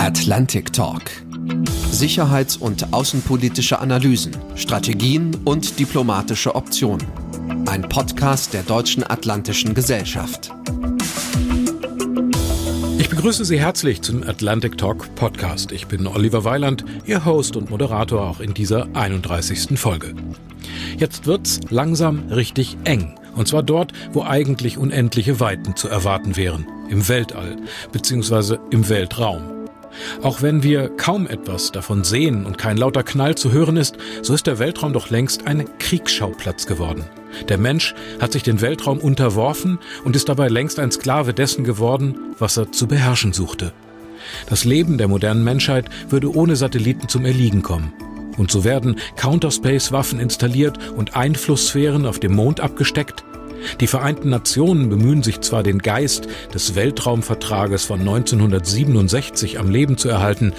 Atlantic Talk. Sicherheits- und außenpolitische Analysen, Strategien und diplomatische Optionen. Ein Podcast der Deutschen Atlantischen Gesellschaft. Ich begrüße Sie herzlich zum Atlantic Talk Podcast. Ich bin Oliver Weiland, Ihr Host und Moderator auch in dieser 31. Folge. Jetzt wird's langsam richtig eng. Und zwar dort, wo eigentlich unendliche Weiten zu erwarten wären. Im Weltall, beziehungsweise im Weltraum. Auch wenn wir kaum etwas davon sehen und kein lauter Knall zu hören ist, so ist der Weltraum doch längst ein Kriegsschauplatz geworden. Der Mensch hat sich den Weltraum unterworfen und ist dabei längst ein Sklave dessen geworden, was er zu beherrschen suchte. Das Leben der modernen Menschheit würde ohne Satelliten zum Erliegen kommen. Und so werden Counterspace-Waffen installiert und Einflusssphären auf dem Mond abgesteckt. Die Vereinten Nationen bemühen sich zwar, den Geist des Weltraumvertrages von 1967 am Leben zu erhalten,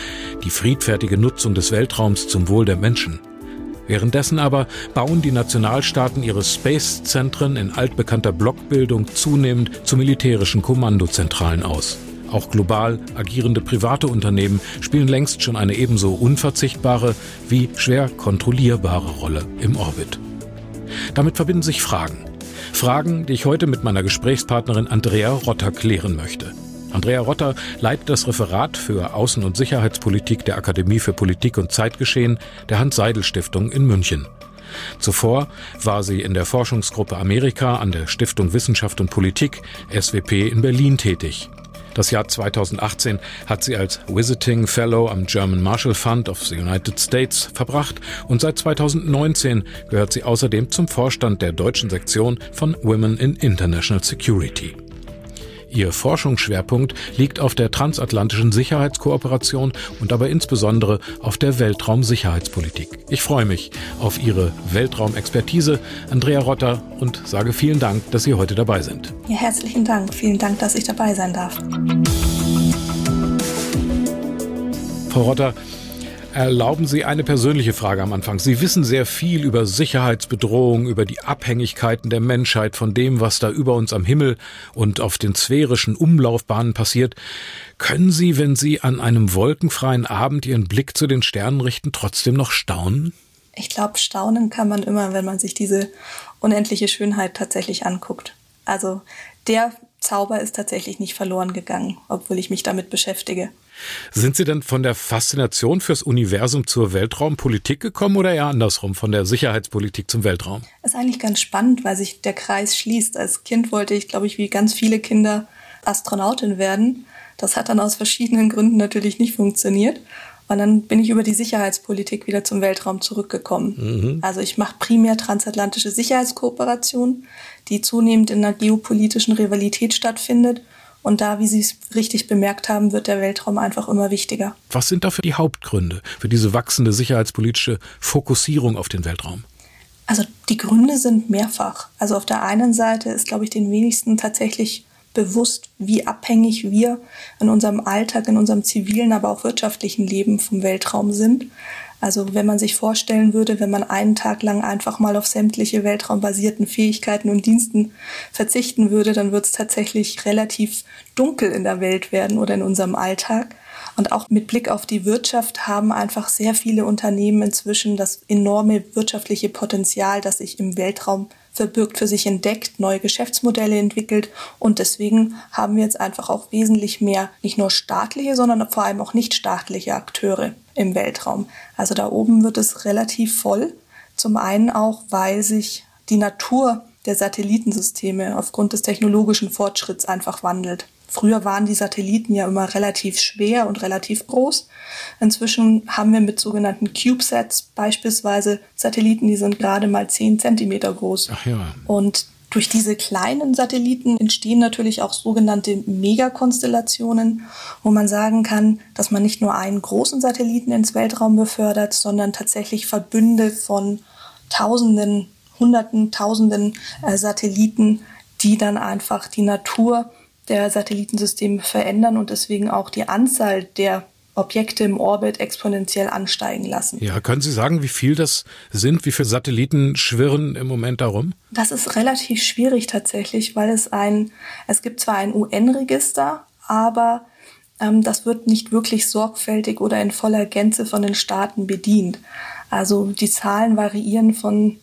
die friedfertige Nutzung des Weltraums zum Wohl der Menschen. Währenddessen aber bauen die Nationalstaaten ihre Space-Zentren in altbekannter Blockbildung zunehmend zu militärischen Kommandozentralen aus. Auch global agierende private Unternehmen spielen längst schon eine ebenso unverzichtbare wie schwer kontrollierbare Rolle im Orbit. Damit verbinden sich Fragen. Fragen, die ich heute mit meiner Gesprächspartnerin Andrea Rotter klären möchte. Andrea Rotter leitet das Referat für Außen- und Sicherheitspolitik der Akademie für Politik und Zeitgeschehen der Hans-Seidel-Stiftung in München. Zuvor war sie in der Forschungsgruppe Amerika an der Stiftung Wissenschaft und Politik SWP in Berlin tätig. Das Jahr 2018 hat sie als Visiting Fellow am German Marshall Fund of the United States verbracht und seit 2019 gehört sie außerdem zum Vorstand der deutschen Sektion von Women in International Security. Ihr Forschungsschwerpunkt liegt auf der transatlantischen Sicherheitskooperation und dabei insbesondere auf der Weltraumsicherheitspolitik. Ich freue mich auf Ihre Weltraumexpertise, Andrea Rotter, und sage vielen Dank, dass Sie heute dabei sind. Ja, herzlichen Dank. Vielen Dank, dass ich dabei sein darf. Frau Rotter, Erlauben Sie eine persönliche Frage am Anfang. Sie wissen sehr viel über Sicherheitsbedrohungen, über die Abhängigkeiten der Menschheit von dem, was da über uns am Himmel und auf den sphärischen Umlaufbahnen passiert. Können Sie, wenn Sie an einem wolkenfreien Abend Ihren Blick zu den Sternen richten, trotzdem noch staunen? Ich glaube, staunen kann man immer, wenn man sich diese unendliche Schönheit tatsächlich anguckt. Also der Zauber ist tatsächlich nicht verloren gegangen, obwohl ich mich damit beschäftige. Sind Sie denn von der Faszination fürs Universum zur Weltraumpolitik gekommen oder eher andersrum, von der Sicherheitspolitik zum Weltraum? Das ist eigentlich ganz spannend, weil sich der Kreis schließt. Als Kind wollte ich, glaube ich, wie ganz viele Kinder Astronautin werden. Das hat dann aus verschiedenen Gründen natürlich nicht funktioniert. Und dann bin ich über die Sicherheitspolitik wieder zum Weltraum zurückgekommen. Mhm. Also ich mache primär transatlantische Sicherheitskooperation, die zunehmend in einer geopolitischen Rivalität stattfindet und da, wie Sie es richtig bemerkt haben, wird der Weltraum einfach immer wichtiger. Was sind dafür die Hauptgründe für diese wachsende sicherheitspolitische Fokussierung auf den Weltraum? Also die Gründe sind mehrfach. Also auf der einen Seite ist, glaube ich, den wenigsten tatsächlich bewusst, wie abhängig wir in unserem Alltag, in unserem zivilen, aber auch wirtschaftlichen Leben vom Weltraum sind. Also wenn man sich vorstellen würde, wenn man einen Tag lang einfach mal auf sämtliche weltraumbasierten Fähigkeiten und Diensten verzichten würde, dann wird es tatsächlich relativ dunkel in der Welt werden oder in unserem Alltag. Und auch mit Blick auf die Wirtschaft haben einfach sehr viele Unternehmen inzwischen das enorme wirtschaftliche Potenzial, das sich im Weltraum verbirgt, für sich entdeckt, neue Geschäftsmodelle entwickelt. Und deswegen haben wir jetzt einfach auch wesentlich mehr, nicht nur staatliche, sondern vor allem auch nicht staatliche Akteure im Weltraum. Also da oben wird es relativ voll. Zum einen auch, weil sich die Natur der Satellitensysteme aufgrund des technologischen Fortschritts einfach wandelt. Früher waren die Satelliten ja immer relativ schwer und relativ groß. Inzwischen haben wir mit sogenannten CubeSats beispielsweise Satelliten, die sind gerade mal 10 Zentimeter groß. Ach ja. Und durch diese kleinen Satelliten entstehen natürlich auch sogenannte Megakonstellationen, wo man sagen kann, dass man nicht nur einen großen Satelliten ins Weltraum befördert, sondern tatsächlich Verbünde von Tausenden, Hunderten, Tausenden äh, Satelliten, die dann einfach die Natur der Satellitensysteme verändern und deswegen auch die Anzahl der Objekte im Orbit exponentiell ansteigen lassen. Ja, können Sie sagen, wie viel das sind? Wie viele Satelliten schwirren im Moment darum? Das ist relativ schwierig tatsächlich, weil es ein, es gibt zwar ein UN-Register, aber ähm, das wird nicht wirklich sorgfältig oder in voller Gänze von den Staaten bedient. Also die Zahlen variieren von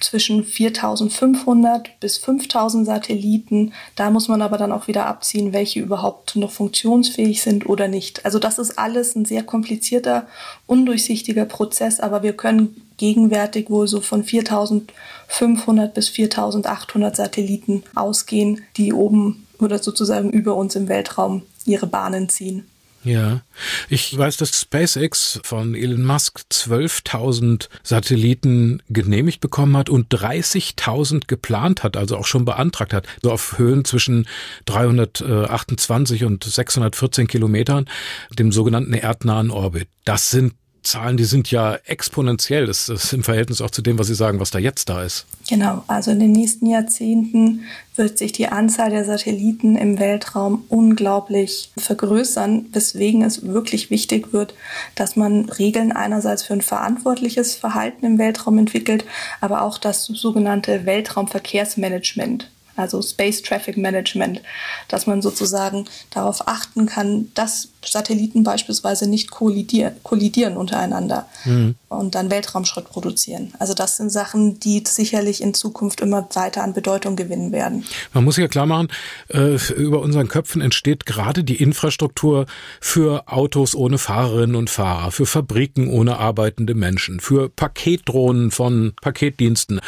zwischen 4500 bis 5000 Satelliten. Da muss man aber dann auch wieder abziehen, welche überhaupt noch funktionsfähig sind oder nicht. Also das ist alles ein sehr komplizierter, undurchsichtiger Prozess, aber wir können gegenwärtig wohl so von 4500 bis 4800 Satelliten ausgehen, die oben oder sozusagen über uns im Weltraum ihre Bahnen ziehen. Ja, ich weiß, dass SpaceX von Elon Musk 12.000 Satelliten genehmigt bekommen hat und 30.000 geplant hat, also auch schon beantragt hat, so auf Höhen zwischen 328 und 614 Kilometern, dem sogenannten erdnahen Orbit. Das sind Zahlen, die sind ja exponentiell. Das ist im Verhältnis auch zu dem, was Sie sagen, was da jetzt da ist. Genau, also in den nächsten Jahrzehnten wird sich die Anzahl der Satelliten im Weltraum unglaublich vergrößern, weswegen es wirklich wichtig wird, dass man Regeln einerseits für ein verantwortliches Verhalten im Weltraum entwickelt, aber auch das sogenannte Weltraumverkehrsmanagement also Space Traffic Management, dass man sozusagen darauf achten kann, dass Satelliten beispielsweise nicht kollidieren, kollidieren untereinander mhm. und dann Weltraumschrott produzieren. Also das sind Sachen, die sicherlich in Zukunft immer weiter an Bedeutung gewinnen werden. Man muss ja klar machen, äh, über unseren Köpfen entsteht gerade die Infrastruktur für Autos ohne Fahrerinnen und Fahrer, für Fabriken ohne arbeitende Menschen, für Paketdrohnen von Paketdiensten.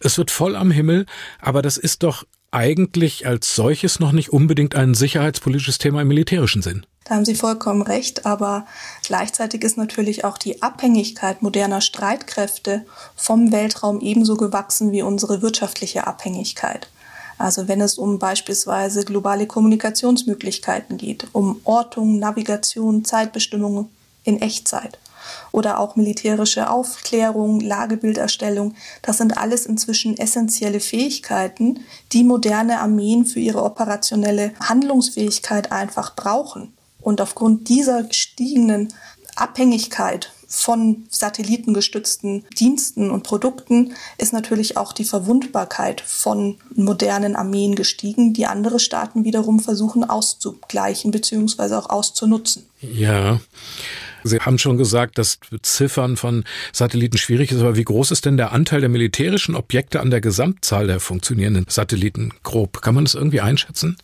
Es wird voll am Himmel, aber das ist doch eigentlich als solches noch nicht unbedingt ein sicherheitspolitisches Thema im militärischen Sinn. Da haben Sie vollkommen recht, aber gleichzeitig ist natürlich auch die Abhängigkeit moderner Streitkräfte vom Weltraum ebenso gewachsen wie unsere wirtschaftliche Abhängigkeit. Also wenn es um beispielsweise globale Kommunikationsmöglichkeiten geht, um Ortung, Navigation, Zeitbestimmung in Echtzeit oder auch militärische Aufklärung, Lagebilderstellung. Das sind alles inzwischen essentielle Fähigkeiten, die moderne Armeen für ihre operationelle Handlungsfähigkeit einfach brauchen. Und aufgrund dieser gestiegenen Abhängigkeit von satellitengestützten Diensten und Produkten ist natürlich auch die Verwundbarkeit von modernen Armeen gestiegen, die andere Staaten wiederum versuchen auszugleichen bzw. auch auszunutzen. Ja. Sie haben schon gesagt, dass Beziffern von Satelliten schwierig ist, aber wie groß ist denn der Anteil der militärischen Objekte an der Gesamtzahl der funktionierenden Satelliten grob? Kann man das irgendwie einschätzen?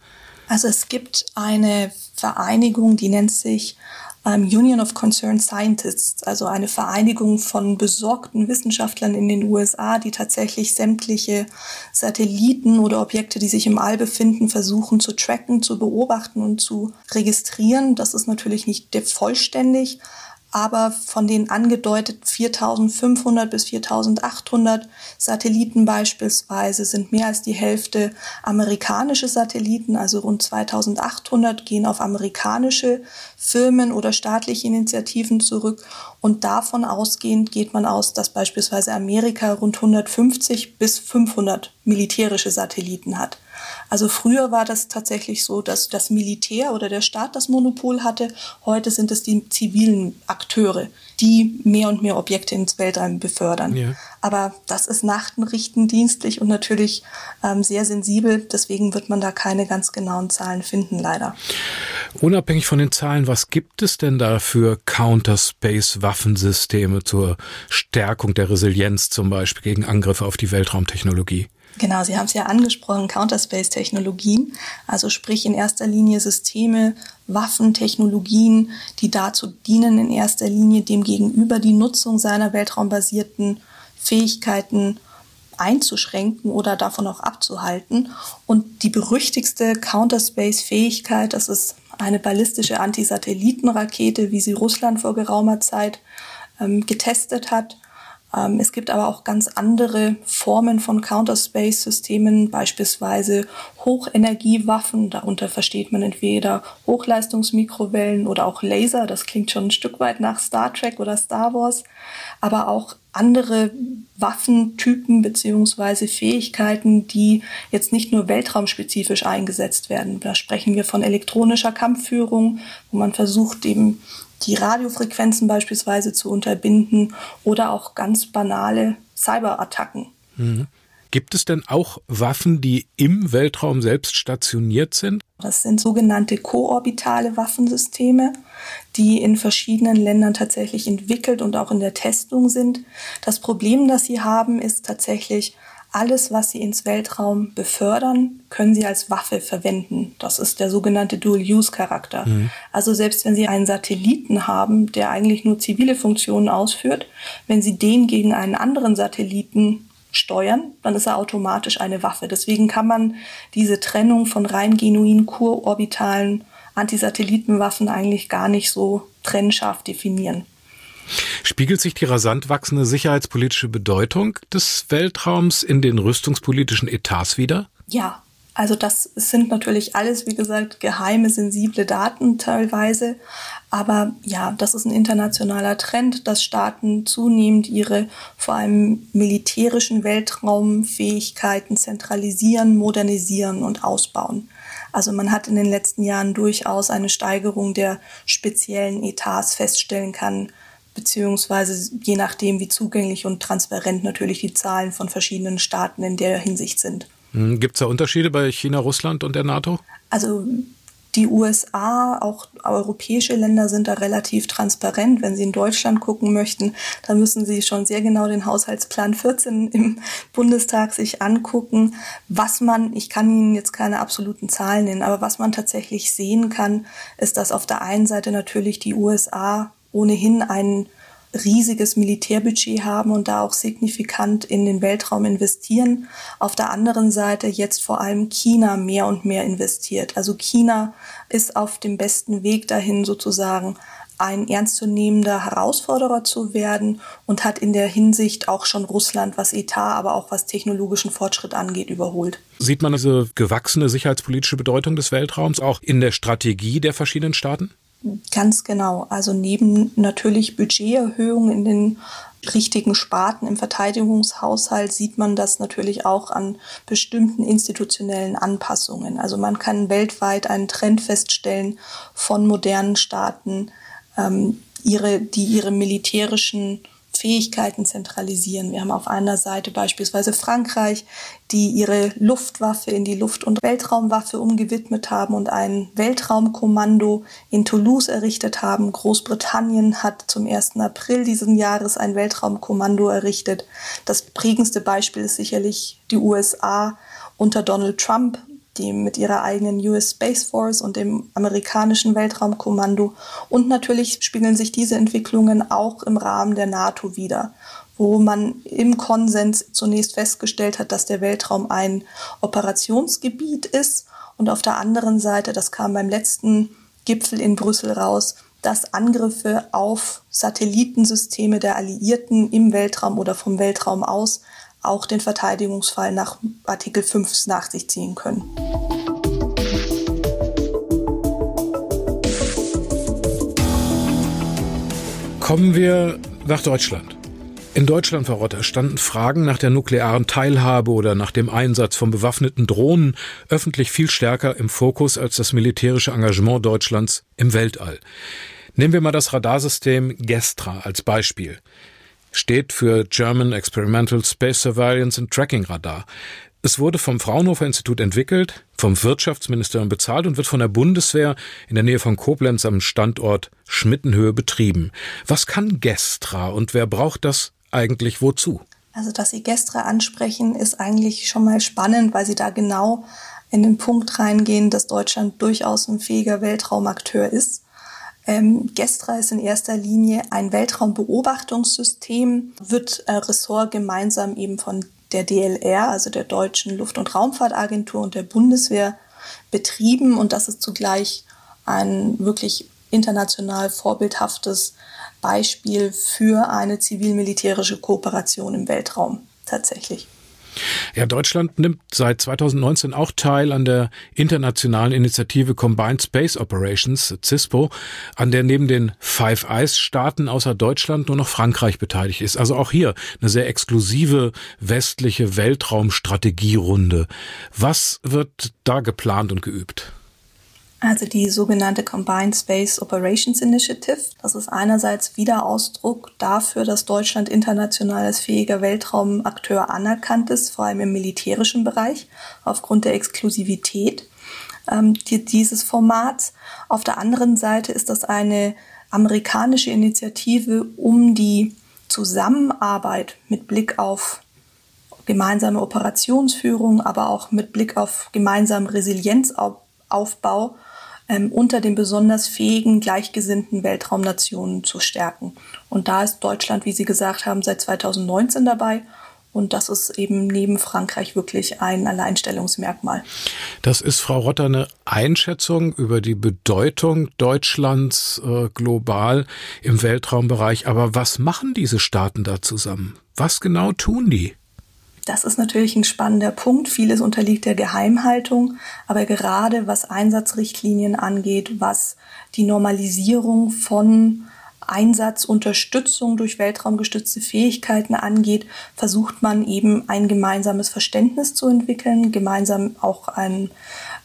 Also es gibt eine Vereinigung, die nennt sich ähm, Union of Concerned Scientists, also eine Vereinigung von besorgten Wissenschaftlern in den USA, die tatsächlich sämtliche Satelliten oder Objekte, die sich im All befinden, versuchen zu tracken, zu beobachten und zu registrieren. Das ist natürlich nicht vollständig, aber von den angedeutet 4500 bis 4800 Satelliten beispielsweise sind mehr als die Hälfte amerikanische Satelliten, also rund 2800 gehen auf amerikanische Firmen oder staatliche Initiativen zurück und davon ausgehend geht man aus, dass beispielsweise Amerika rund 150 bis 500 militärische Satelliten hat. Also früher war das tatsächlich so, dass das Militär oder der Staat das Monopol hatte. Heute sind es die zivilen Akteure, die mehr und mehr Objekte ins Weltraum befördern. Ja. Aber das ist nachrichtendienstlich und natürlich ähm, sehr sensibel. Deswegen wird man da keine ganz genauen Zahlen finden, leider. Unabhängig von den Zahlen, was gibt es denn da für Counterspace-Waffensysteme zur Stärkung der Resilienz zum Beispiel gegen Angriffe auf die Weltraumtechnologie? Genau, Sie haben es ja angesprochen, Counterspace-Technologien, also sprich in erster Linie Systeme, Waffen, Technologien, die dazu dienen, in erster Linie dem Gegenüber die Nutzung seiner weltraumbasierten Fähigkeiten einzuschränken oder davon auch abzuhalten. Und die berüchtigste Counterspace-Fähigkeit, das ist eine ballistische Antisatellitenrakete, wie sie Russland vor geraumer Zeit ähm, getestet hat es gibt aber auch ganz andere Formen von Counterspace-Systemen, beispielsweise Hochenergiewaffen. Darunter versteht man entweder Hochleistungsmikrowellen oder auch Laser. Das klingt schon ein Stück weit nach Star Trek oder Star Wars. Aber auch andere Waffentypen beziehungsweise Fähigkeiten, die jetzt nicht nur weltraumspezifisch eingesetzt werden. Da sprechen wir von elektronischer Kampfführung, wo man versucht, eben die Radiofrequenzen beispielsweise zu unterbinden oder auch ganz banale Cyberattacken. Mhm. Gibt es denn auch Waffen, die im Weltraum selbst stationiert sind? Das sind sogenannte koorbitale Waffensysteme, die in verschiedenen Ländern tatsächlich entwickelt und auch in der Testung sind. Das Problem, das sie haben, ist tatsächlich, alles, was sie ins Weltraum befördern, können sie als Waffe verwenden. Das ist der sogenannte Dual-Use-Charakter. Mhm. Also selbst wenn sie einen Satelliten haben, der eigentlich nur zivile Funktionen ausführt, wenn sie den gegen einen anderen Satelliten steuern, dann ist er automatisch eine Waffe. Deswegen kann man diese Trennung von rein genuin kurorbitalen Antisatellitenwaffen eigentlich gar nicht so trennscharf definieren. Spiegelt sich die rasant wachsende sicherheitspolitische Bedeutung des Weltraums in den rüstungspolitischen Etats wider? Ja, also das sind natürlich alles, wie gesagt, geheime, sensible Daten teilweise. Aber ja, das ist ein internationaler Trend, dass Staaten zunehmend ihre vor allem militärischen Weltraumfähigkeiten zentralisieren, modernisieren und ausbauen. Also man hat in den letzten Jahren durchaus eine Steigerung der speziellen Etats feststellen kann, beziehungsweise je nachdem, wie zugänglich und transparent natürlich die Zahlen von verschiedenen Staaten in der Hinsicht sind. Hm, Gibt es da Unterschiede bei China, Russland und der NATO? Also die USA, auch europäische Länder sind da relativ transparent. Wenn Sie in Deutschland gucken möchten, dann müssen Sie schon sehr genau den Haushaltsplan 14 im Bundestag sich angucken. Was man, ich kann Ihnen jetzt keine absoluten Zahlen nennen, aber was man tatsächlich sehen kann, ist, dass auf der einen Seite natürlich die USA ohnehin einen riesiges Militärbudget haben und da auch signifikant in den Weltraum investieren. Auf der anderen Seite jetzt vor allem China mehr und mehr investiert. Also China ist auf dem besten Weg dahin sozusagen ein ernstzunehmender Herausforderer zu werden und hat in der Hinsicht auch schon Russland, was Etat, aber auch was technologischen Fortschritt angeht, überholt. Sieht man diese gewachsene sicherheitspolitische Bedeutung des Weltraums auch in der Strategie der verschiedenen Staaten? Ganz genau. Also neben natürlich Budgeterhöhungen in den richtigen Sparten im Verteidigungshaushalt sieht man das natürlich auch an bestimmten institutionellen Anpassungen. Also man kann weltweit einen Trend feststellen von modernen Staaten, ähm, ihre, die ihre militärischen Fähigkeiten zentralisieren. Wir haben auf einer Seite beispielsweise Frankreich, die ihre Luftwaffe in die Luft- und Weltraumwaffe umgewidmet haben und ein Weltraumkommando in Toulouse errichtet haben. Großbritannien hat zum 1. April diesen Jahres ein Weltraumkommando errichtet. Das prägendste Beispiel ist sicherlich die USA unter Donald Trump, die mit ihrer eigenen US Space Force und dem amerikanischen Weltraumkommando. Und natürlich spiegeln sich diese Entwicklungen auch im Rahmen der NATO wieder, wo man im Konsens zunächst festgestellt hat, dass der Weltraum ein Operationsgebiet ist und auf der anderen Seite, das kam beim letzten Gipfel in Brüssel raus, dass Angriffe auf Satellitensysteme der Alliierten im Weltraum oder vom Weltraum aus auch den Verteidigungsfall nach Artikel 5 nach sich ziehen können. Kommen wir nach Deutschland. In Deutschland, Frau Rotter, standen Fragen nach der nuklearen Teilhabe oder nach dem Einsatz von bewaffneten Drohnen öffentlich viel stärker im Fokus als das militärische Engagement Deutschlands im Weltall. Nehmen wir mal das Radarsystem Gestra als Beispiel steht für German Experimental Space Surveillance and Tracking Radar. Es wurde vom Fraunhofer Institut entwickelt, vom Wirtschaftsministerium bezahlt und wird von der Bundeswehr in der Nähe von Koblenz am Standort Schmittenhöhe betrieben. Was kann Gestra und wer braucht das eigentlich wozu? Also, dass Sie Gestra ansprechen, ist eigentlich schon mal spannend, weil Sie da genau in den Punkt reingehen, dass Deutschland durchaus ein fähiger Weltraumakteur ist. Ähm, Gestra ist in erster Linie ein Weltraumbeobachtungssystem, wird äh, Ressort gemeinsam eben von der DLR, also der Deutschen Luft- und Raumfahrtagentur und der Bundeswehr betrieben und das ist zugleich ein wirklich international vorbildhaftes Beispiel für eine zivil-militärische Kooperation im Weltraum tatsächlich. Ja, Deutschland nimmt seit 2019 auch teil an der internationalen Initiative Combined Space Operations, CISPO, an der neben den Five Eyes Staaten außer Deutschland nur noch Frankreich beteiligt ist. Also auch hier eine sehr exklusive westliche Weltraumstrategierunde. Was wird da geplant und geübt? Also die sogenannte Combined Space Operations Initiative. Das ist einerseits wieder Ausdruck dafür, dass Deutschland international als fähiger Weltraumakteur anerkannt ist, vor allem im militärischen Bereich, aufgrund der Exklusivität ähm, dieses Formats. Auf der anderen Seite ist das eine amerikanische Initiative, um die Zusammenarbeit mit Blick auf gemeinsame Operationsführung, aber auch mit Blick auf gemeinsamen Resilienzaufbau ähm, unter den besonders fähigen, gleichgesinnten Weltraumnationen zu stärken. Und da ist Deutschland, wie Sie gesagt haben, seit 2019 dabei. Und das ist eben neben Frankreich wirklich ein Alleinstellungsmerkmal. Das ist, Frau Rotter, eine Einschätzung über die Bedeutung Deutschlands äh, global im Weltraumbereich. Aber was machen diese Staaten da zusammen? Was genau tun die? Das ist natürlich ein spannender Punkt. Vieles unterliegt der Geheimhaltung, aber gerade was Einsatzrichtlinien angeht, was die Normalisierung von Einsatzunterstützung durch weltraumgestützte Fähigkeiten angeht, versucht man eben ein gemeinsames Verständnis zu entwickeln, gemeinsam auch ein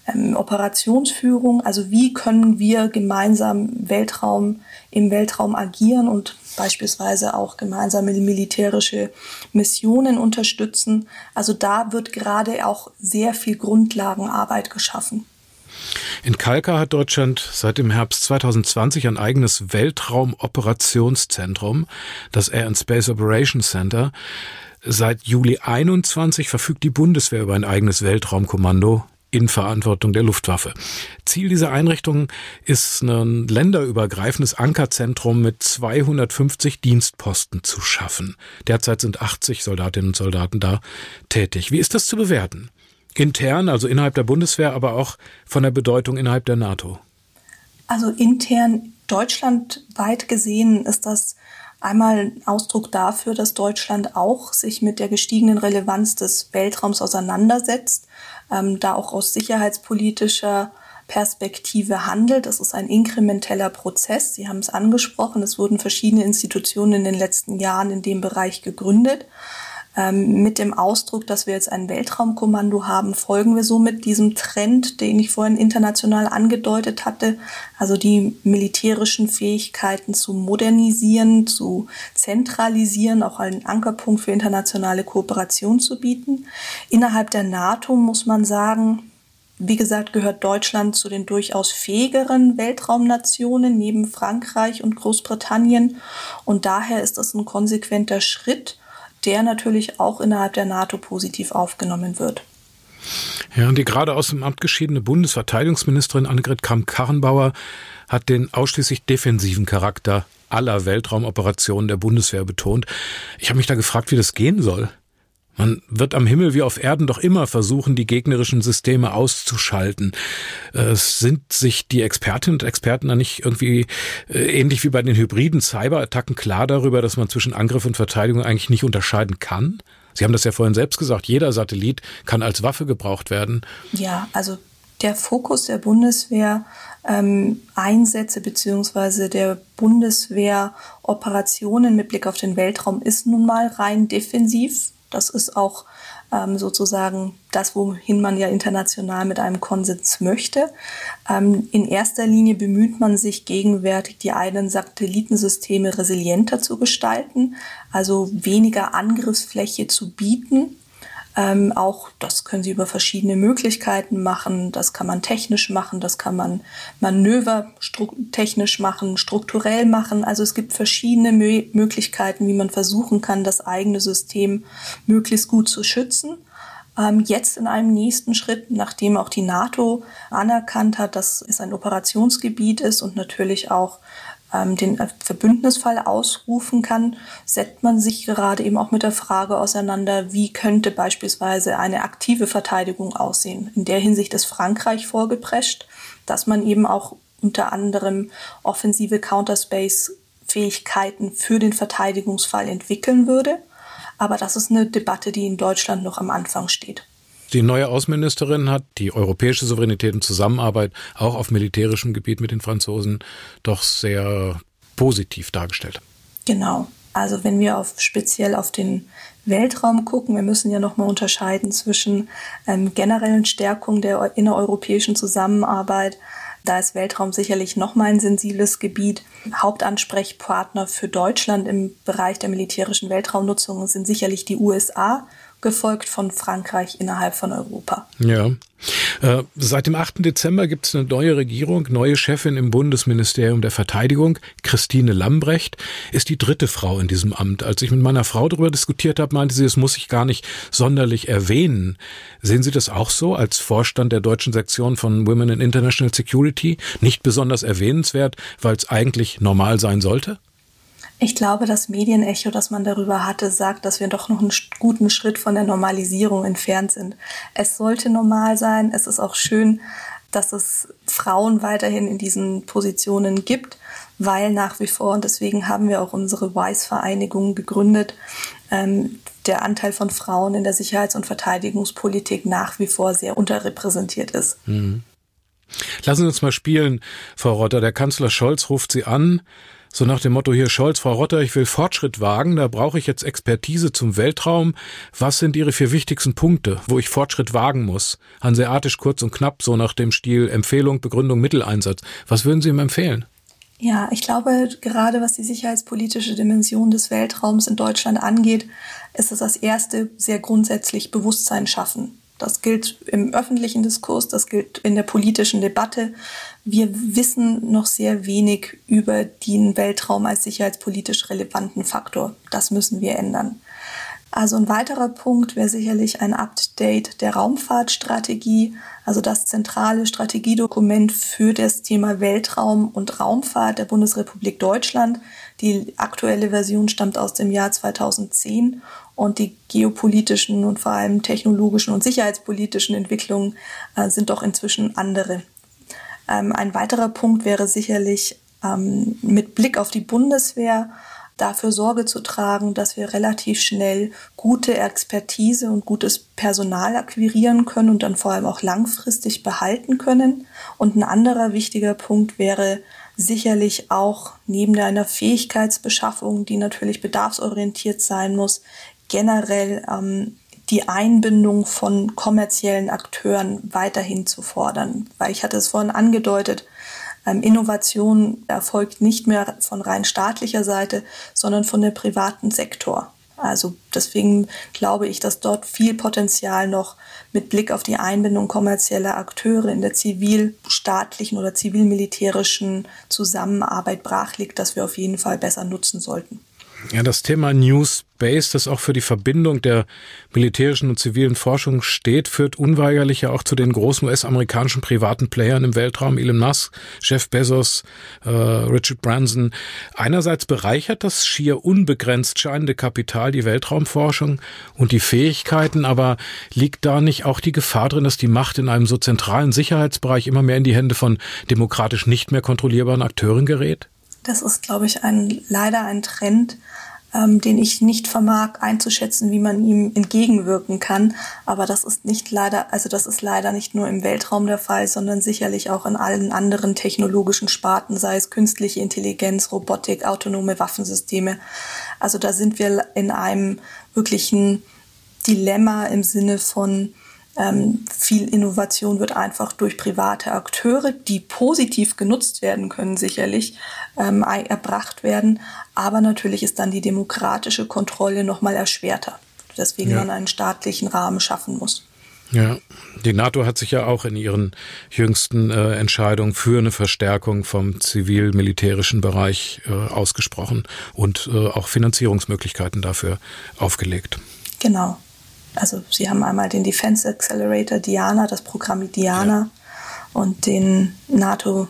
ähm, Operationsführung. Also wie können wir gemeinsam Weltraum im Weltraum agieren und beispielsweise auch gemeinsame militärische Missionen unterstützen. Also da wird gerade auch sehr viel Grundlagenarbeit geschaffen. In Kalka hat Deutschland seit dem Herbst 2020 ein eigenes Weltraumoperationszentrum, das Air and Space Operations Center. Seit Juli 21 verfügt die Bundeswehr über ein eigenes Weltraumkommando in Verantwortung der Luftwaffe. Ziel dieser Einrichtung ist ein länderübergreifendes Ankerzentrum mit 250 Dienstposten zu schaffen. Derzeit sind 80 Soldatinnen und Soldaten da tätig. Wie ist das zu bewerten? Intern, also innerhalb der Bundeswehr, aber auch von der Bedeutung innerhalb der NATO? Also intern deutschlandweit gesehen ist das einmal ein Ausdruck dafür, dass Deutschland auch sich mit der gestiegenen Relevanz des Weltraums auseinandersetzt ähm, da auch aus sicherheitspolitischer Perspektive handelt. Das ist ein inkrementeller Prozess. Sie haben es angesprochen. Es wurden verschiedene Institutionen in den letzten Jahren in dem Bereich gegründet. Ähm, mit dem Ausdruck, dass wir jetzt ein Weltraumkommando haben, folgen wir somit diesem Trend, den ich vorhin international angedeutet hatte, also die militärischen Fähigkeiten zu modernisieren, zu zentralisieren, auch einen Ankerpunkt für internationale Kooperation zu bieten. Innerhalb der NATO muss man sagen, wie gesagt, gehört Deutschland zu den durchaus fähigeren Weltraumnationen neben Frankreich und Großbritannien. Und daher ist das ein konsequenter Schritt, der natürlich auch innerhalb der NATO positiv aufgenommen wird. Ja, und die gerade aus dem Amt geschiedene Bundesverteidigungsministerin Annegret Kramp-Karrenbauer hat den ausschließlich defensiven Charakter aller Weltraumoperationen der Bundeswehr betont. Ich habe mich da gefragt, wie das gehen soll. Man wird am Himmel wie auf Erden doch immer versuchen, die gegnerischen Systeme auszuschalten. Es sind sich die Expertinnen und Experten da nicht irgendwie äh, ähnlich wie bei den hybriden Cyberattacken klar darüber, dass man zwischen Angriff und Verteidigung eigentlich nicht unterscheiden kann? Sie haben das ja vorhin selbst gesagt, jeder Satellit kann als Waffe gebraucht werden. Ja, also der Fokus der Bundeswehr ähm, Einsätze beziehungsweise der Bundeswehr Operationen mit Blick auf den Weltraum ist nun mal rein defensiv. Das ist auch ähm, sozusagen das, wohin man ja international mit einem Konsens möchte. Ähm, in erster Linie bemüht man sich gegenwärtig, die eigenen Satellitensysteme resilienter zu gestalten, also weniger Angriffsfläche zu bieten ähm, auch das können Sie über verschiedene Möglichkeiten machen. Das kann man technisch machen, das kann man Manöver technisch machen, strukturell machen. Also es gibt verschiedene Mö Möglichkeiten, wie man versuchen kann, das eigene System möglichst gut zu schützen. Ähm, jetzt in einem nächsten Schritt, nachdem auch die NATO anerkannt hat, dass es ein Operationsgebiet ist und natürlich auch den Verbündnisfall ausrufen kann, setzt man sich gerade eben auch mit der Frage auseinander, wie könnte beispielsweise eine aktive Verteidigung aussehen. In der Hinsicht ist Frankreich vorgeprescht, dass man eben auch unter anderem offensive Counterspace-Fähigkeiten für den Verteidigungsfall entwickeln würde. Aber das ist eine Debatte, die in Deutschland noch am Anfang steht. Die neue Außenministerin hat die europäische Souveränität und Zusammenarbeit auch auf militärischem Gebiet mit den Franzosen doch sehr positiv dargestellt. Genau. Also wenn wir auf, speziell auf den Weltraum gucken, wir müssen ja nochmal unterscheiden zwischen ähm, generellen Stärkung der innereuropäischen Zusammenarbeit, Da ist Weltraum sicherlich nochmal ein sensibles Gebiet. Hauptansprechpartner für Deutschland im Bereich der militärischen Weltraumnutzung sind sicherlich die USA gefolgt von Frankreich innerhalb von Europa. Ja. Äh, seit dem 8. Dezember gibt es eine neue Regierung, neue Chefin im Bundesministerium der Verteidigung. Christine Lambrecht ist die dritte Frau in diesem Amt. Als ich mit meiner Frau darüber diskutiert habe, meinte sie, es muss ich gar nicht sonderlich erwähnen. Sehen Sie das auch so als Vorstand der deutschen Sektion von Women in International Security? Nicht besonders erwähnenswert, weil es eigentlich normal sein sollte? Ich glaube, das Medienecho, das man darüber hatte, sagt, dass wir doch noch einen guten Schritt von der Normalisierung entfernt sind. Es sollte normal sein. Es ist auch schön, dass es Frauen weiterhin in diesen Positionen gibt, weil nach wie vor, und deswegen haben wir auch unsere WISE-Vereinigung gegründet, ähm, der Anteil von Frauen in der Sicherheits- und Verteidigungspolitik nach wie vor sehr unterrepräsentiert ist. Mhm. Lassen Sie uns mal spielen, Frau Rotter. Der Kanzler Scholz ruft Sie an so nach dem Motto hier Scholz, Frau Rotter, ich will Fortschritt wagen, da brauche ich jetzt Expertise zum Weltraum. Was sind Ihre vier wichtigsten Punkte, wo ich Fortschritt wagen muss? Hanseatisch kurz und knapp, so nach dem Stil Empfehlung, Begründung, Mitteleinsatz. Was würden Sie ihm empfehlen? Ja, ich glaube, gerade was die sicherheitspolitische Dimension des Weltraums in Deutschland angeht, ist es das erste sehr grundsätzlich Bewusstsein schaffen. Das gilt im öffentlichen Diskurs, das gilt in der politischen Debatte. Wir wissen noch sehr wenig über den Weltraum als sicherheitspolitisch relevanten Faktor. Das müssen wir ändern. Also ein weiterer Punkt wäre sicherlich ein Update der Raumfahrtstrategie, also das zentrale Strategiedokument für das Thema Weltraum und Raumfahrt der Bundesrepublik Deutschland. Die aktuelle Version stammt aus dem Jahr 2010 und die geopolitischen und vor allem technologischen und sicherheitspolitischen Entwicklungen äh, sind doch inzwischen andere. Ähm, ein weiterer Punkt wäre sicherlich ähm, mit Blick auf die Bundeswehr dafür Sorge zu tragen, dass wir relativ schnell gute Expertise und gutes Personal akquirieren können und dann vor allem auch langfristig behalten können. Und ein anderer wichtiger Punkt wäre sicherlich auch neben einer Fähigkeitsbeschaffung, die natürlich bedarfsorientiert sein muss, generell ähm, die Einbindung von kommerziellen Akteuren weiterhin zu fordern. Weil ich hatte es vorhin angedeutet, ähm, Innovation erfolgt nicht mehr von rein staatlicher Seite, sondern von dem privaten Sektor. Also deswegen glaube ich, dass dort viel Potenzial noch mit Blick auf die Einbindung kommerzieller Akteure in der zivilstaatlichen oder zivilmilitärischen Zusammenarbeit brach liegt, dass wir auf jeden Fall besser nutzen sollten. Ja, das Thema New Space, das auch für die Verbindung der militärischen und zivilen Forschung steht, führt unweigerlich ja auch zu den großen US-amerikanischen privaten Playern im Weltraum, Elon Musk, Jeff Bezos, äh, Richard Branson. Einerseits bereichert das schier unbegrenzt scheinende Kapital die Weltraumforschung und die Fähigkeiten, aber liegt da nicht auch die Gefahr drin, dass die Macht in einem so zentralen Sicherheitsbereich immer mehr in die Hände von demokratisch nicht mehr kontrollierbaren Akteuren gerät? Das ist, glaube ich, ein, leider ein Trend, ähm, den ich nicht vermag einzuschätzen, wie man ihm entgegenwirken kann. Aber das ist nicht leider, also das ist leider nicht nur im Weltraum der Fall, sondern sicherlich auch in allen anderen technologischen Sparten, sei es künstliche Intelligenz, Robotik, autonome Waffensysteme. Also da sind wir in einem wirklichen Dilemma im Sinne von ähm, viel Innovation wird einfach durch private Akteure, die positiv genutzt werden können, sicherlich ähm, erbracht werden. Aber natürlich ist dann die demokratische Kontrolle nochmal erschwerter, deswegen ja. man einen staatlichen Rahmen schaffen muss. Ja, die NATO hat sich ja auch in ihren jüngsten äh, Entscheidungen für eine Verstärkung vom zivil-militärischen Bereich äh, ausgesprochen und äh, auch Finanzierungsmöglichkeiten dafür aufgelegt. Genau. Also sie haben einmal den Defense Accelerator Diana, das Programm Diana ja. und den NATO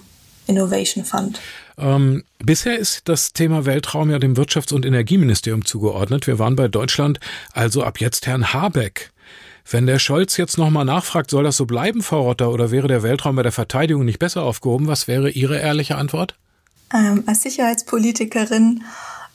Innovation Fund. Ähm, bisher ist das Thema Weltraum ja dem Wirtschafts- und Energieministerium zugeordnet. Wir waren bei Deutschland, also ab jetzt Herrn Habeck. Wenn der Scholz jetzt nochmal nachfragt, soll das so bleiben, Frau Rotter, oder wäre der Weltraum bei der Verteidigung nicht besser aufgehoben? Was wäre Ihre ehrliche Antwort? Ähm, als Sicherheitspolitikerin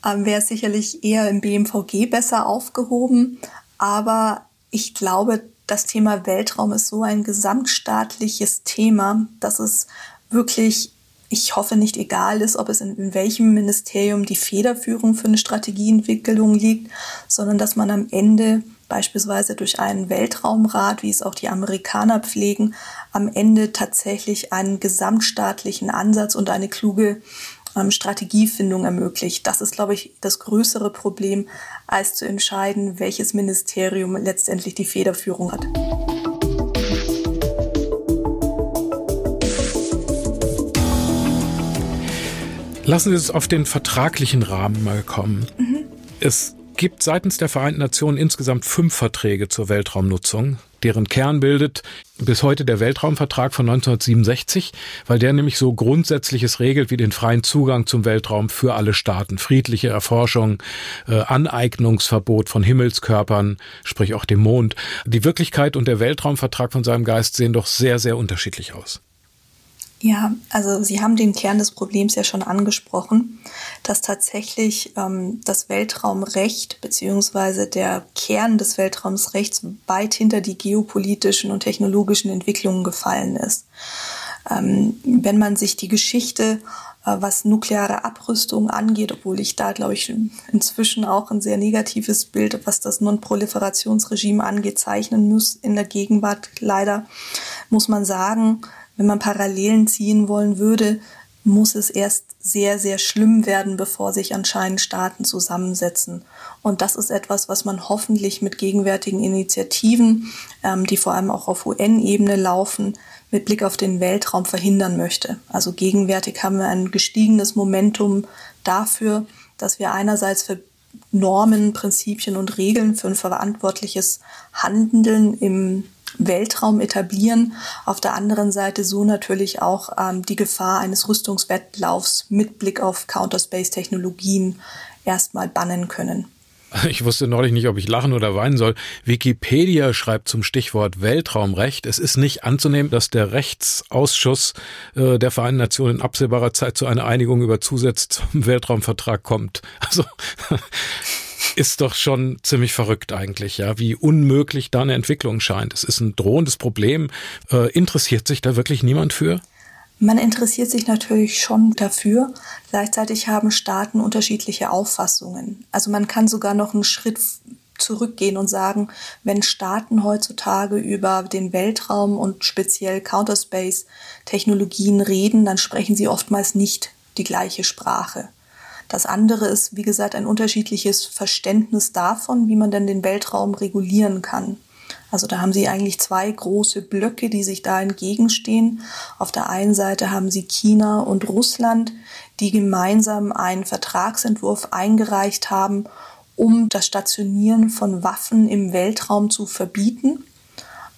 ähm, wäre es sicherlich eher im BMVG besser aufgehoben. Aber ich glaube, das Thema Weltraum ist so ein gesamtstaatliches Thema, dass es wirklich, ich hoffe, nicht egal ist, ob es in, in welchem Ministerium die Federführung für eine Strategieentwicklung liegt, sondern dass man am Ende beispielsweise durch einen Weltraumrat, wie es auch die Amerikaner pflegen, am Ende tatsächlich einen gesamtstaatlichen Ansatz und eine kluge ähm, Strategiefindung ermöglicht. Das ist, glaube ich, das größere Problem, als zu entscheiden, welches Ministerium letztendlich die Federführung hat. Lassen Sie uns auf den vertraglichen Rahmen mal kommen. Mhm. Es gibt seitens der Vereinten Nationen insgesamt fünf Verträge zur Weltraumnutzung, deren Kern bildet bis heute der Weltraumvertrag von 1967, weil der nämlich so Grundsätzliches regelt wie den freien Zugang zum Weltraum für alle Staaten, friedliche Erforschung, äh, Aneignungsverbot von Himmelskörpern, sprich auch dem Mond. Die Wirklichkeit und der Weltraumvertrag von seinem Geist sehen doch sehr, sehr unterschiedlich aus. Ja, also Sie haben den Kern des Problems ja schon angesprochen, dass tatsächlich ähm, das Weltraumrecht beziehungsweise der Kern des Weltraumsrechts weit hinter die geopolitischen und technologischen Entwicklungen gefallen ist. Ähm, wenn man sich die Geschichte, äh, was nukleare Abrüstung angeht, obwohl ich da, glaube ich, inzwischen auch ein sehr negatives Bild, was das Non-Proliferationsregime angeht, zeichnen muss in der Gegenwart leider, muss man sagen, wenn man Parallelen ziehen wollen würde, muss es erst sehr, sehr schlimm werden, bevor sich anscheinend Staaten zusammensetzen. Und das ist etwas, was man hoffentlich mit gegenwärtigen Initiativen, ähm, die vor allem auch auf UN-Ebene laufen, mit Blick auf den Weltraum verhindern möchte. Also gegenwärtig haben wir ein gestiegenes Momentum dafür, dass wir einerseits für Normen, Prinzipien und Regeln für ein verantwortliches Handeln im Weltraum etablieren. Auf der anderen Seite so natürlich auch ähm, die Gefahr eines Rüstungswettlaufs mit Blick auf Counterspace-Technologien erstmal bannen können. Ich wusste neulich nicht, ob ich lachen oder weinen soll. Wikipedia schreibt zum Stichwort Weltraumrecht. Es ist nicht anzunehmen, dass der Rechtsausschuss äh, der Vereinten Nationen in absehbarer Zeit zu einer Einigung über Zusätze zum Weltraumvertrag kommt. Also ist doch schon ziemlich verrückt eigentlich, ja, wie unmöglich da eine Entwicklung scheint. Es ist ein drohendes Problem. Äh, interessiert sich da wirklich niemand für? Man interessiert sich natürlich schon dafür. Gleichzeitig haben Staaten unterschiedliche Auffassungen. Also man kann sogar noch einen Schritt zurückgehen und sagen, wenn Staaten heutzutage über den Weltraum und speziell Counterspace-Technologien reden, dann sprechen sie oftmals nicht die gleiche Sprache. Das andere ist, wie gesagt, ein unterschiedliches Verständnis davon, wie man denn den Weltraum regulieren kann. Also da haben Sie eigentlich zwei große Blöcke, die sich da entgegenstehen. Auf der einen Seite haben Sie China und Russland, die gemeinsam einen Vertragsentwurf eingereicht haben, um das Stationieren von Waffen im Weltraum zu verbieten.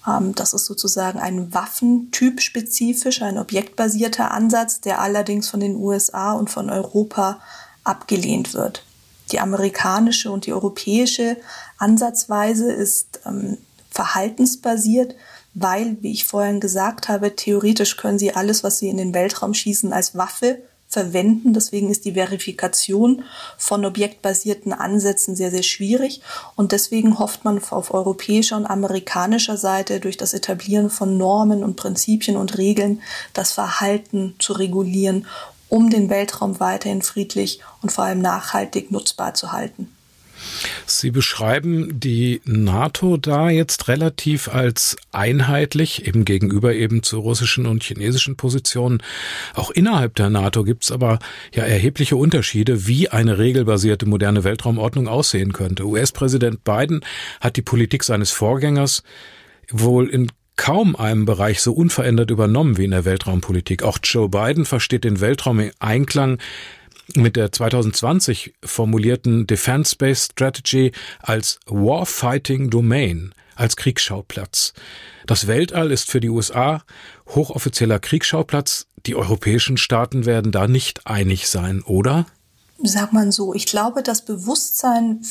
Ähm, das ist sozusagen ein Waffentyp spezifisch, ein objektbasierter Ansatz, der allerdings von den USA und von Europa abgelehnt wird. Die amerikanische und die europäische Ansatzweise ist ähm, verhaltensbasiert, weil, wie ich vorhin gesagt habe, theoretisch können sie alles, was sie in den Weltraum schießen, als Waffe verwenden. Deswegen ist die Verifikation von objektbasierten Ansätzen sehr, sehr schwierig. Und deswegen hofft man auf europäischer und amerikanischer Seite durch das Etablieren von Normen und Prinzipien und Regeln das Verhalten zu regulieren um den Weltraum weiterhin friedlich und vor allem nachhaltig nutzbar zu halten. Sie beschreiben die NATO da jetzt relativ als einheitlich, eben gegenüber eben zu russischen und chinesischen Positionen. Auch innerhalb der NATO gibt es aber ja erhebliche Unterschiede, wie eine regelbasierte moderne Weltraumordnung aussehen könnte. US-Präsident Biden hat die Politik seines Vorgängers wohl in kaum einem Bereich so unverändert übernommen wie in der Weltraumpolitik. Auch Joe Biden versteht den Weltraum im Einklang mit der 2020 formulierten Defense Space Strategy als Warfighting Domain, als Kriegsschauplatz. Das Weltall ist für die USA hochoffizieller Kriegsschauplatz. Die europäischen Staaten werden da nicht einig sein, oder? Sag man so, ich glaube, das Bewusstsein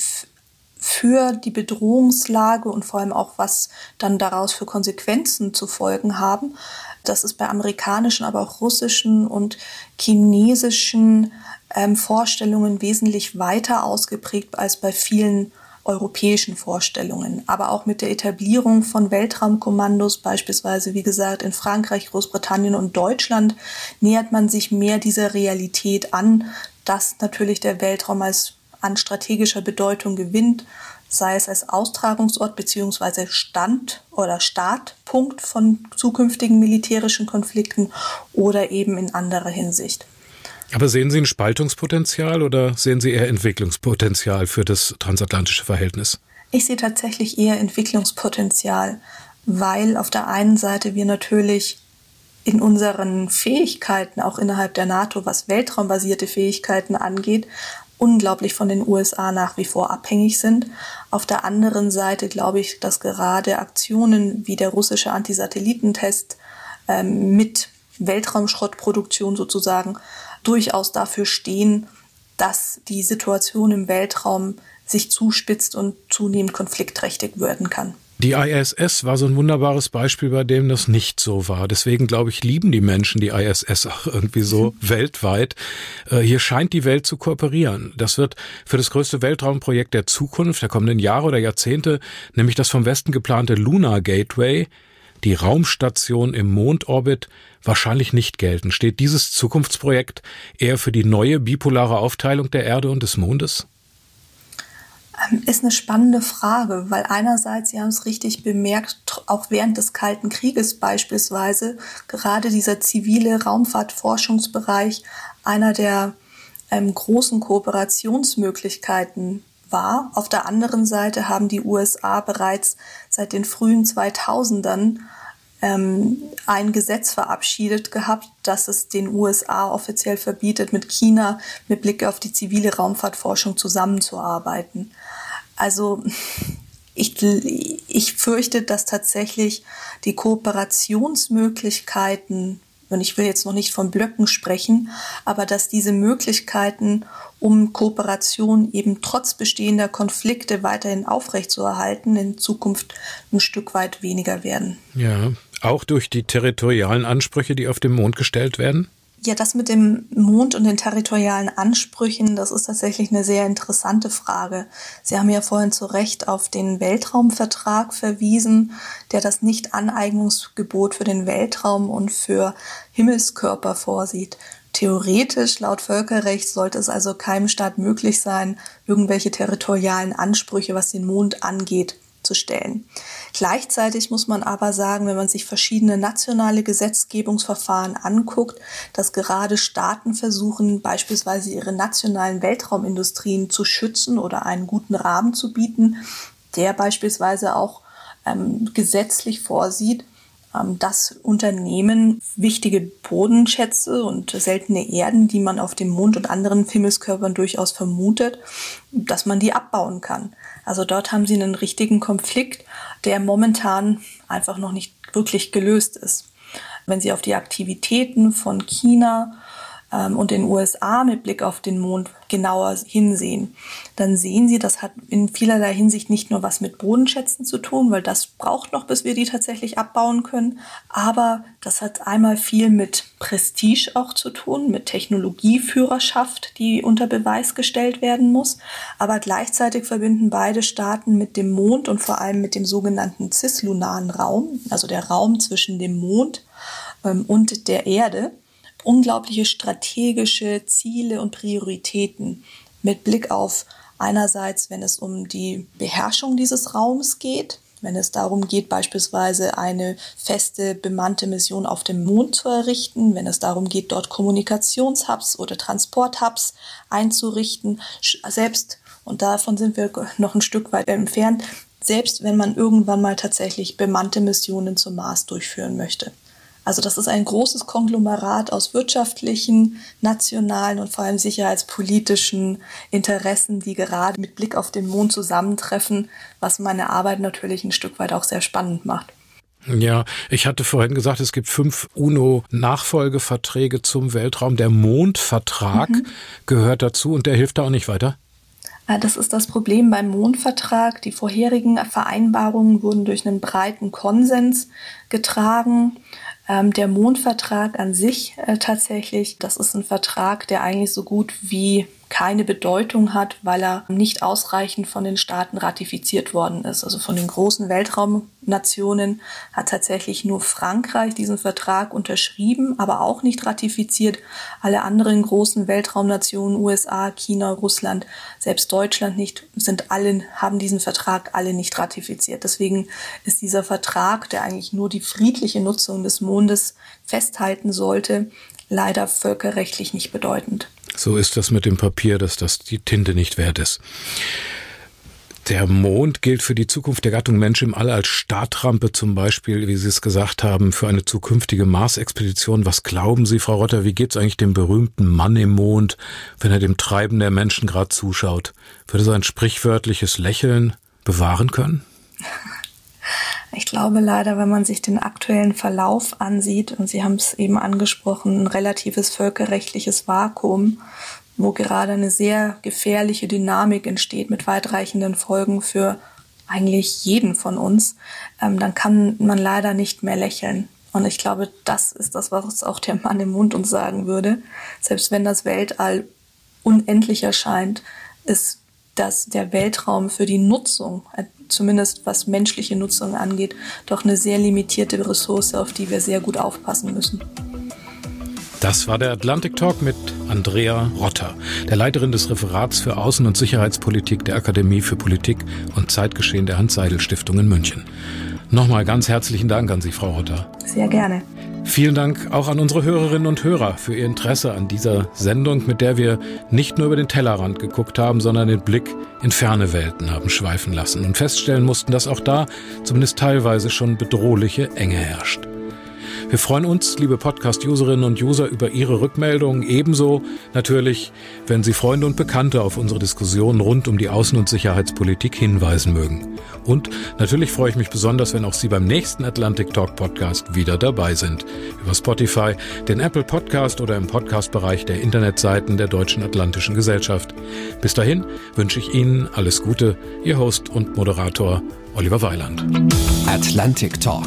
für die Bedrohungslage und vor allem auch, was dann daraus für Konsequenzen zu folgen haben. Das ist bei amerikanischen, aber auch russischen und chinesischen ähm, Vorstellungen wesentlich weiter ausgeprägt als bei vielen europäischen Vorstellungen. Aber auch mit der Etablierung von Weltraumkommandos, beispielsweise wie gesagt in Frankreich, Großbritannien und Deutschland, nähert man sich mehr dieser Realität an, dass natürlich der Weltraum als an strategischer Bedeutung gewinnt, sei es als Austragungsort bzw. Stand oder Startpunkt von zukünftigen militärischen Konflikten oder eben in anderer Hinsicht. Aber sehen Sie ein Spaltungspotenzial oder sehen Sie eher Entwicklungspotenzial für das transatlantische Verhältnis? Ich sehe tatsächlich eher Entwicklungspotenzial, weil auf der einen Seite wir natürlich in unseren Fähigkeiten, auch innerhalb der NATO, was weltraumbasierte Fähigkeiten angeht, unglaublich von den USA nach wie vor abhängig sind. Auf der anderen Seite glaube ich, dass gerade Aktionen wie der russische Antisatellitentest ähm, mit Weltraumschrottproduktion sozusagen durchaus dafür stehen, dass die Situation im Weltraum sich zuspitzt und zunehmend konfliktträchtig werden kann. Die ISS war so ein wunderbares Beispiel, bei dem das nicht so war. Deswegen glaube ich, lieben die Menschen die ISS auch irgendwie so mhm. weltweit. Äh, hier scheint die Welt zu kooperieren. Das wird für das größte Weltraumprojekt der Zukunft, der kommenden Jahre oder Jahrzehnte, nämlich das vom Westen geplante Lunar Gateway, die Raumstation im Mondorbit, wahrscheinlich nicht gelten. Steht dieses Zukunftsprojekt eher für die neue bipolare Aufteilung der Erde und des Mondes? Ähm, ist eine spannende Frage, weil einerseits, Sie haben es richtig bemerkt, auch während des Kalten Krieges beispielsweise gerade dieser zivile Raumfahrtforschungsbereich einer der ähm, großen Kooperationsmöglichkeiten war. Auf der anderen Seite haben die USA bereits seit den frühen 2000ern ähm, ein Gesetz verabschiedet gehabt, das es den USA offiziell verbietet, mit China mit Blick auf die zivile Raumfahrtforschung zusammenzuarbeiten. Also ich, ich fürchte, dass tatsächlich die Kooperationsmöglichkeiten, und ich will jetzt noch nicht von Blöcken sprechen, aber dass diese Möglichkeiten, um Kooperation eben trotz bestehender Konflikte weiterhin aufrechtzuerhalten, in Zukunft ein Stück weit weniger werden. Ja, auch durch die territorialen Ansprüche, die auf dem Mond gestellt werden? Ja, das mit dem Mond und den territorialen Ansprüchen, das ist tatsächlich eine sehr interessante Frage. Sie haben ja vorhin zu Recht auf den Weltraumvertrag verwiesen, der das Nicht-Aneignungsgebot für den Weltraum und für Himmelskörper vorsieht. Theoretisch, laut Völkerrecht, sollte es also keinem Staat möglich sein, irgendwelche territorialen Ansprüche, was den Mond angeht, zu stellen. Gleichzeitig muss man aber sagen, wenn man sich verschiedene nationale Gesetzgebungsverfahren anguckt, dass gerade Staaten versuchen, beispielsweise ihre nationalen Weltraumindustrien zu schützen oder einen guten Rahmen zu bieten, der beispielsweise auch ähm, gesetzlich vorsieht, ähm, dass Unternehmen wichtige Bodenschätze und seltene Erden, die man auf dem Mond und anderen Himmelskörpern durchaus vermutet, dass man die abbauen kann. Also dort haben sie einen richtigen Konflikt, der momentan einfach noch nicht wirklich gelöst ist. Wenn Sie auf die Aktivitäten von China und den USA mit Blick auf den Mond genauer hinsehen, dann sehen Sie, das hat in vielerlei Hinsicht nicht nur was mit Bodenschätzen zu tun, weil das braucht noch, bis wir die tatsächlich abbauen können, aber das hat einmal viel mit Prestige auch zu tun, mit Technologieführerschaft, die unter Beweis gestellt werden muss, aber gleichzeitig verbinden beide Staaten mit dem Mond und vor allem mit dem sogenannten cislunaren Raum, also der Raum zwischen dem Mond ähm, und der Erde unglaubliche strategische Ziele und Prioritäten mit Blick auf einerseits, wenn es um die Beherrschung dieses Raums geht, wenn es darum geht, beispielsweise eine feste bemannte Mission auf dem Mond zu errichten, wenn es darum geht, dort Kommunikationshubs oder Transporthubs einzurichten, selbst, und davon sind wir noch ein Stück weit entfernt, selbst wenn man irgendwann mal tatsächlich bemannte Missionen zum Mars durchführen möchte. Also das ist ein großes Konglomerat aus wirtschaftlichen, nationalen und vor allem sicherheitspolitischen Interessen, die gerade mit Blick auf den Mond zusammentreffen, was meine Arbeit natürlich ein Stück weit auch sehr spannend macht. Ja, ich hatte vorhin gesagt, es gibt fünf UNO-Nachfolgeverträge zum Weltraum. Der Mondvertrag mhm. gehört dazu und der hilft da auch nicht weiter? Äh, das ist das Problem beim Mondvertrag. Die vorherigen Vereinbarungen wurden durch einen breiten Konsens getragen. Ähm, der Mondvertrag an sich äh, tatsächlich, das ist ein Vertrag, der eigentlich so gut wie keine Bedeutung hat, weil er nicht ausreichend von den Staaten ratifiziert worden ist. Also von den großen Weltraumnationen hat tatsächlich nur Frankreich diesen Vertrag unterschrieben, aber auch nicht ratifiziert. Alle anderen großen Weltraumnationen, USA, China, Russland, selbst Deutschland nicht, sind alle, haben diesen Vertrag alle nicht ratifiziert. Deswegen ist dieser Vertrag, der eigentlich nur die friedliche Nutzung des Mondes festhalten sollte, leider völkerrechtlich nicht bedeutend. So ist das mit dem Papier, dass das die Tinte nicht wert ist. Der Mond gilt für die Zukunft der Gattung Mensch im All als Startrampe zum Beispiel, wie Sie es gesagt haben, für eine zukünftige Mars-Expedition. Was glauben Sie, Frau Rotter, wie geht es eigentlich dem berühmten Mann im Mond, wenn er dem Treiben der Menschen gerade zuschaut? Würde er ein sprichwörtliches Lächeln bewahren können? Ich glaube leider, wenn man sich den aktuellen Verlauf ansieht, und Sie haben es eben angesprochen, ein relatives völkerrechtliches Vakuum, wo gerade eine sehr gefährliche Dynamik entsteht mit weitreichenden Folgen für eigentlich jeden von uns, ähm, dann kann man leider nicht mehr lächeln. Und ich glaube, das ist das, was auch der Mann im Mund uns sagen würde. Selbst wenn das Weltall unendlich erscheint, ist dass der Weltraum für die Nutzung, zumindest was menschliche Nutzung angeht, doch eine sehr limitierte Ressource, auf die wir sehr gut aufpassen müssen. Das war der Atlantic Talk mit Andrea Rotter, der Leiterin des Referats für Außen- und Sicherheitspolitik der Akademie für Politik und Zeitgeschehen der Hans-Seidel-Stiftung in München. Nochmal ganz herzlichen Dank an Sie, Frau Rotter. Sehr gerne. Vielen Dank auch an unsere Hörerinnen und Hörer für Ihr Interesse an dieser Sendung, mit der wir nicht nur über den Tellerrand geguckt haben, sondern den Blick in ferne Welten haben schweifen lassen und feststellen mussten, dass auch da zumindest teilweise schon bedrohliche Enge herrscht. Wir freuen uns, liebe Podcast-Userinnen und User, über Ihre Rückmeldungen. Ebenso natürlich, wenn Sie Freunde und Bekannte auf unsere Diskussionen rund um die Außen- und Sicherheitspolitik hinweisen mögen. Und natürlich freue ich mich besonders, wenn auch Sie beim nächsten Atlantic Talk Podcast wieder dabei sind. Über Spotify, den Apple Podcast oder im Podcast-Bereich der Internetseiten der Deutschen Atlantischen Gesellschaft. Bis dahin wünsche ich Ihnen alles Gute. Ihr Host und Moderator Oliver Weiland. Atlantic Talk